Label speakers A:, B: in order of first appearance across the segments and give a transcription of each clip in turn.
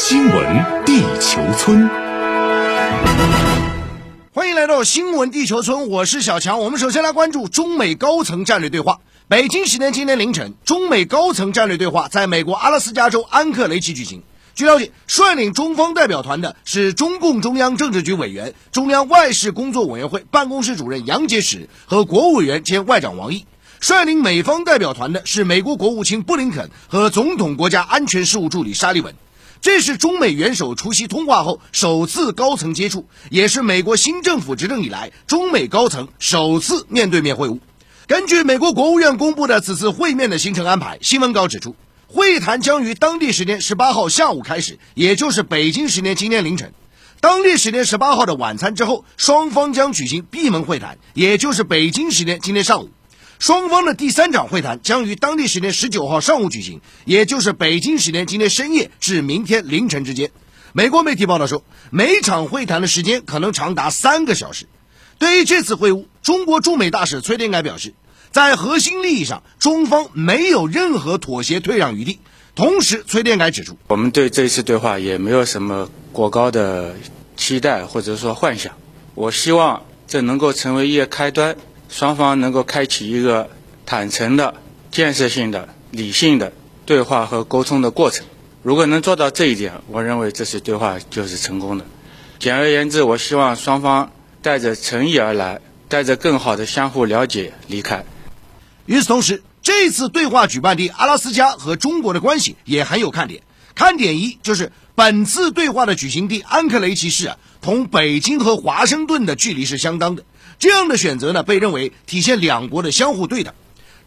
A: 新闻地球村，
B: 欢迎来到新闻地球村，我是小强。我们首先来关注中美高层战略对话。北京时间今天凌晨，中美高层战略对话在美国阿拉斯加州安克雷奇举行。据了解，率领中方代表团的是中共中央政治局委员、中央外事工作委员会办公室主任杨洁篪和国务委员兼外长王毅。率领美方代表团的是美国国务卿布林肯和总统国家安全事务助理沙利文。这是中美元首出席通话后首次高层接触，也是美国新政府执政以来中美高层首次面对面会晤。根据美国国务院公布的此次会面的行程安排，新闻稿指出，会谈将于当地时间十八号下午开始，也就是北京时间今天凌晨。当地时间十八号的晚餐之后，双方将举行闭门会谈，也就是北京时间今天上午。双方的第三场会谈将于当地时间十九号上午举行，也就是北京时间今天深夜至明天凌晨之间。美国媒体报道说，每场会谈的时间可能长达三个小时。对于这次会晤，中国驻美大使崔天凯表示，在核心利益上，中方没有任何妥协退让余地。同时，崔天凯指出，
C: 我们对这一次对话也没有什么过高的期待或者说幻想。我希望这能够成为一个开端。双方能够开启一个坦诚的、建设性的、理性的对话和沟通的过程。如果能做到这一点，我认为这次对话就是成功的。简而言之，我希望双方带着诚意而来，带着更好的相互了解离开。
B: 与此同时，这次对话举办地阿拉斯加和中国的关系也很有看点。看点一就是本次对话的举行地安克雷奇市啊，同北京和华盛顿的距离是相当的。这样的选择呢，被认为体现两国的相互对等。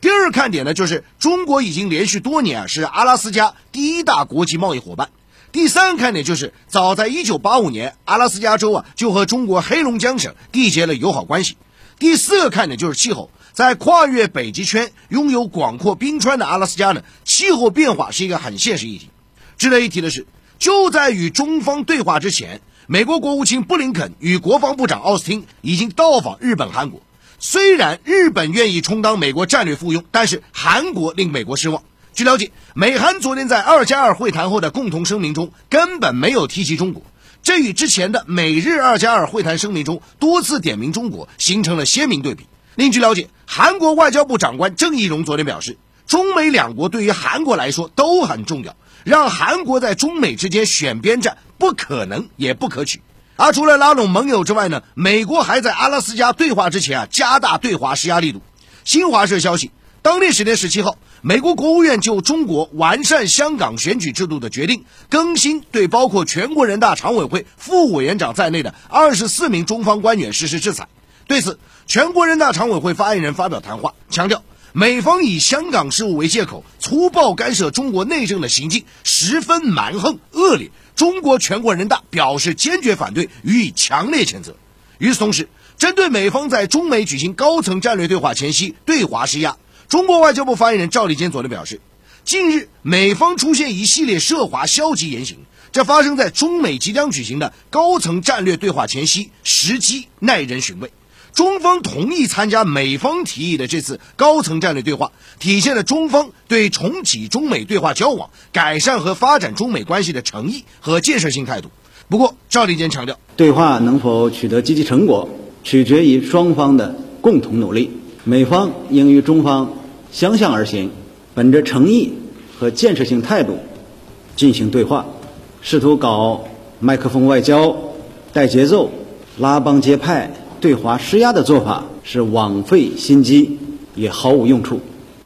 B: 第二看点呢，就是中国已经连续多年啊是阿拉斯加第一大国际贸易伙伴。第三个看点就是，早在1985年，阿拉斯加州啊就和中国黑龙江省缔结了友好关系。第四个看点就是气候，在跨越北极圈、拥有广阔冰川的阿拉斯加呢，气候变化是一个很现实议题。值得一提的是，就在与中方对话之前。美国国务卿布林肯与国防部长奥斯汀已经到访日本、韩国。虽然日本愿意充当美国战略附庸，但是韩国令美国失望。据了解，美韩昨天在二加二会谈后的共同声明中根本没有提及中国，这与之前的美日二加二会谈声明中多次点名中国形成了鲜明对比。另据了解，韩国外交部长官郑义溶昨天表示，中美两国对于韩国来说都很重要。让韩国在中美之间选边站不可能也不可取，而除了拉拢盟友之外呢，美国还在阿拉斯加对话之前啊加大对华施压力度。新华社消息，当地时间十七号，美国国务院就中国完善香港选举制度的决定更新对包括全国人大常委会副委员长在内的二十四名中方官员实施制裁。对此，全国人大常委会发言人发表谈话，强调。美方以香港事务为借口，粗暴干涉中国内政的行径十分蛮横恶劣，中国全国人大表示坚决反对，予以强烈谴责。与此同时，针对美方在中美举行高层战略对话前夕对华施压，中国外交部发言人赵立坚昨天表示，近日美方出现一系列涉华消极言行，这发生在中美即将举行的高层战略对话前夕，时机耐人寻味。中方同意参加美方提议的这次高层战略对话，体现了中方对重启中美对话交往、改善和发展中美关系的诚意和建设性态度。不过，赵立坚强调，
D: 对话能否取得积极成果，取决于双方的共同努力。美方应与中方相向而行，本着诚意和建设性态度进行对话，试图搞麦克风外交、带节奏、拉帮结派。对华施压的做法是枉费心机，也毫无用处。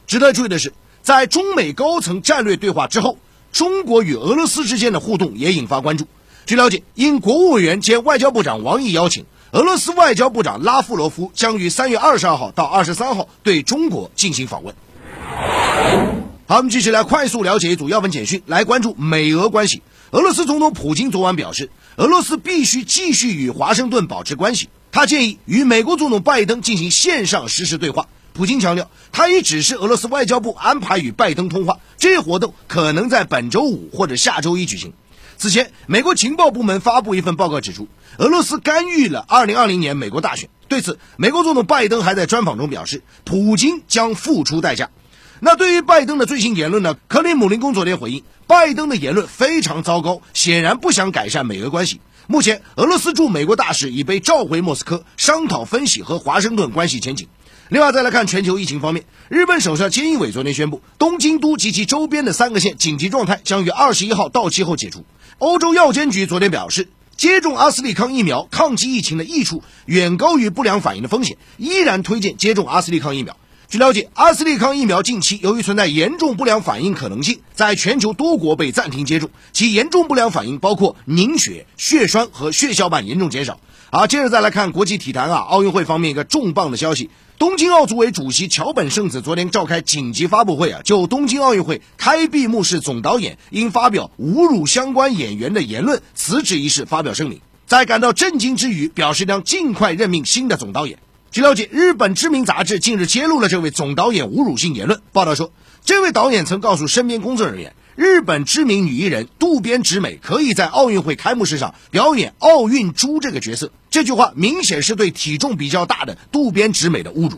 B: 值得注意的是，在中美高层战略对话之后，中国与俄罗斯之间的互动也引发关注。据了解，因国务委员兼外交部长王毅邀请，俄罗斯外交部长拉夫罗夫将于三月二十二号到二十三号对中国进行访问。好，我们继续来快速了解一组要闻简讯，来关注美俄关系。俄罗斯总统普京昨晚表示，俄罗斯必须继续与华盛顿保持关系。他建议与美国总统拜登进行线上实时对话。普京强调，他已指示俄罗斯外交部安排与拜登通话，这一活动可能在本周五或者下周一举行。此前，美国情报部门发布一份报告指出，俄罗斯干预了2020年美国大选。对此，美国总统拜登还在专访中表示，普京将付出代价。那对于拜登的最新言论呢？克里姆林宫昨天回应，拜登的言论非常糟糕，显然不想改善美俄关系。目前，俄罗斯驻美国大使已被召回莫斯科，商讨分析和华盛顿关系前景。另外，再来看全球疫情方面，日本首相菅义伟昨天宣布，东京都及其周边的三个县紧急状态将于二十一号到期后解除。欧洲药监局昨天表示，接种阿斯利康疫苗抗击疫情的益处远高于不良反应的风险，依然推荐接种阿斯利康疫苗。据了解，阿斯利康疫苗近期由于存在严重不良反应可能性，在全球多国被暂停接种。其严重不良反应包括凝血、血栓和血小板严重减少。好，接着再来看国际体坛啊，奥运会方面一个重磅的消息：东京奥组委主席桥本圣子昨天召开紧急发布会啊，就东京奥运会开闭幕式总导演因发表侮辱相关演员的言论辞职一事发表声明，在感到震惊之余，表示将尽快任命新的总导演。据了解，日本知名杂志近日揭露了这位总导演侮辱性言论。报道说，这位导演曾告诉身边工作人员，日本知名女艺人渡边直美可以在奥运会开幕式上表演奥运猪这个角色。这句话明显是对体重比较大的渡边直美的侮辱。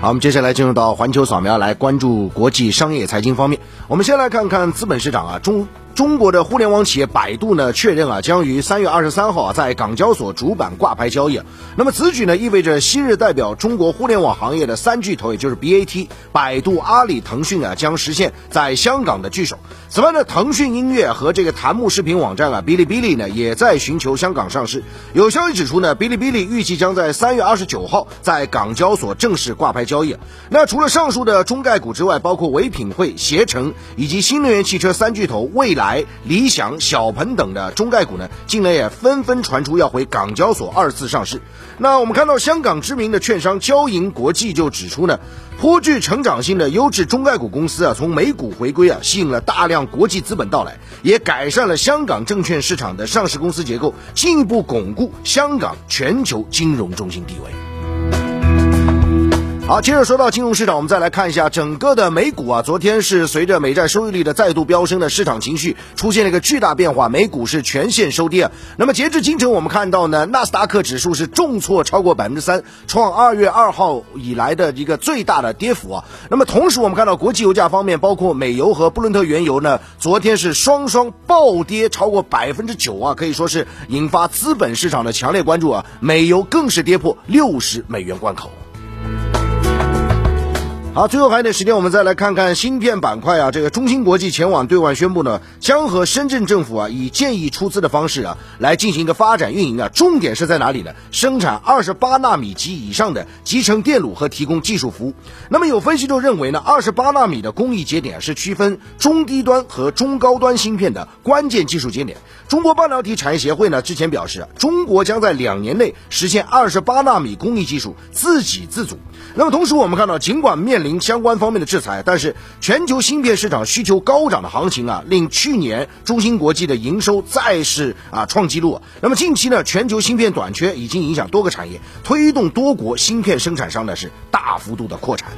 B: 好，我们接下来进入到环球扫描，来关注国际商业财经方面。我们先来看看资本市场啊，中。中国的互联网企业百度呢，确认啊，将于三月二十三号啊，在港交所主板挂牌交易。那么此举呢，意味着昔日代表中国互联网行业的三巨头，也就是 BAT、百度、阿里、腾讯啊，将实现在香港的聚首。此外呢，腾讯音乐和这个弹幕视频网站啊，哔哩哔哩呢，也在寻求香港上市。有消息指出呢，哔哩哔哩预计将在三月二十九号在港交所正式挂牌交易。那除了上述的中概股之外，包括唯品会、携程以及新能源汽车三巨头未来。来，理想、小鹏等的中概股呢，近来也纷纷传出要回港交所二次上市。那我们看到香港知名的券商交银国际就指出呢，颇具成长性的优质中概股公司啊，从美股回归啊，吸引了大量国际资本到来，也改善了香港证券市场的上市公司结构，进一步巩固香港全球金融中心地位。好，接着说到金融市场，我们再来看一下整个的美股啊。昨天是随着美债收益率的再度飙升的市场情绪出现了一个巨大变化，美股是全线收跌。那么截至今晨，我们看到呢，纳斯达克指数是重挫超过百分之三，创二月二号以来的一个最大的跌幅啊。那么同时，我们看到国际油价方面，包括美油和布伦特原油呢，昨天是双双暴跌超过百分之九啊，可以说是引发资本市场的强烈关注啊。美油更是跌破六十美元关口。好，最后还有点时间，我们再来看看芯片板块啊。这个中芯国际前往对外宣布呢，将和深圳政府啊以建议出资的方式啊来进行一个发展运营啊。重点是在哪里呢？生产二十八纳米及以上的集成电路和提供技术服务。那么有分析就认为呢，二十八纳米的工艺节点是区分中低端和中高端芯片的关键技术节点。中国半导体产业协会呢之前表示，中国将在两年内实现二十八纳米工艺技术自给自足。那么同时，我们看到，尽管面面临相关方面的制裁，但是全球芯片市场需求高涨的行情啊，令去年中芯国际的营收再是啊创纪录。那么近期呢，全球芯片短缺已经影响多个产业，推动多国芯片生产商呢是大幅度的扩产。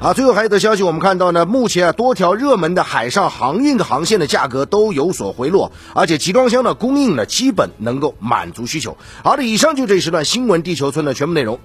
B: 啊，最后还有的消息，我们看到呢，目前啊多条热门的海上航运的航线的价格都有所回落，而且集装箱的供应呢基本能够满足需求。好的，以上就这一时段新闻地球村的全部内容。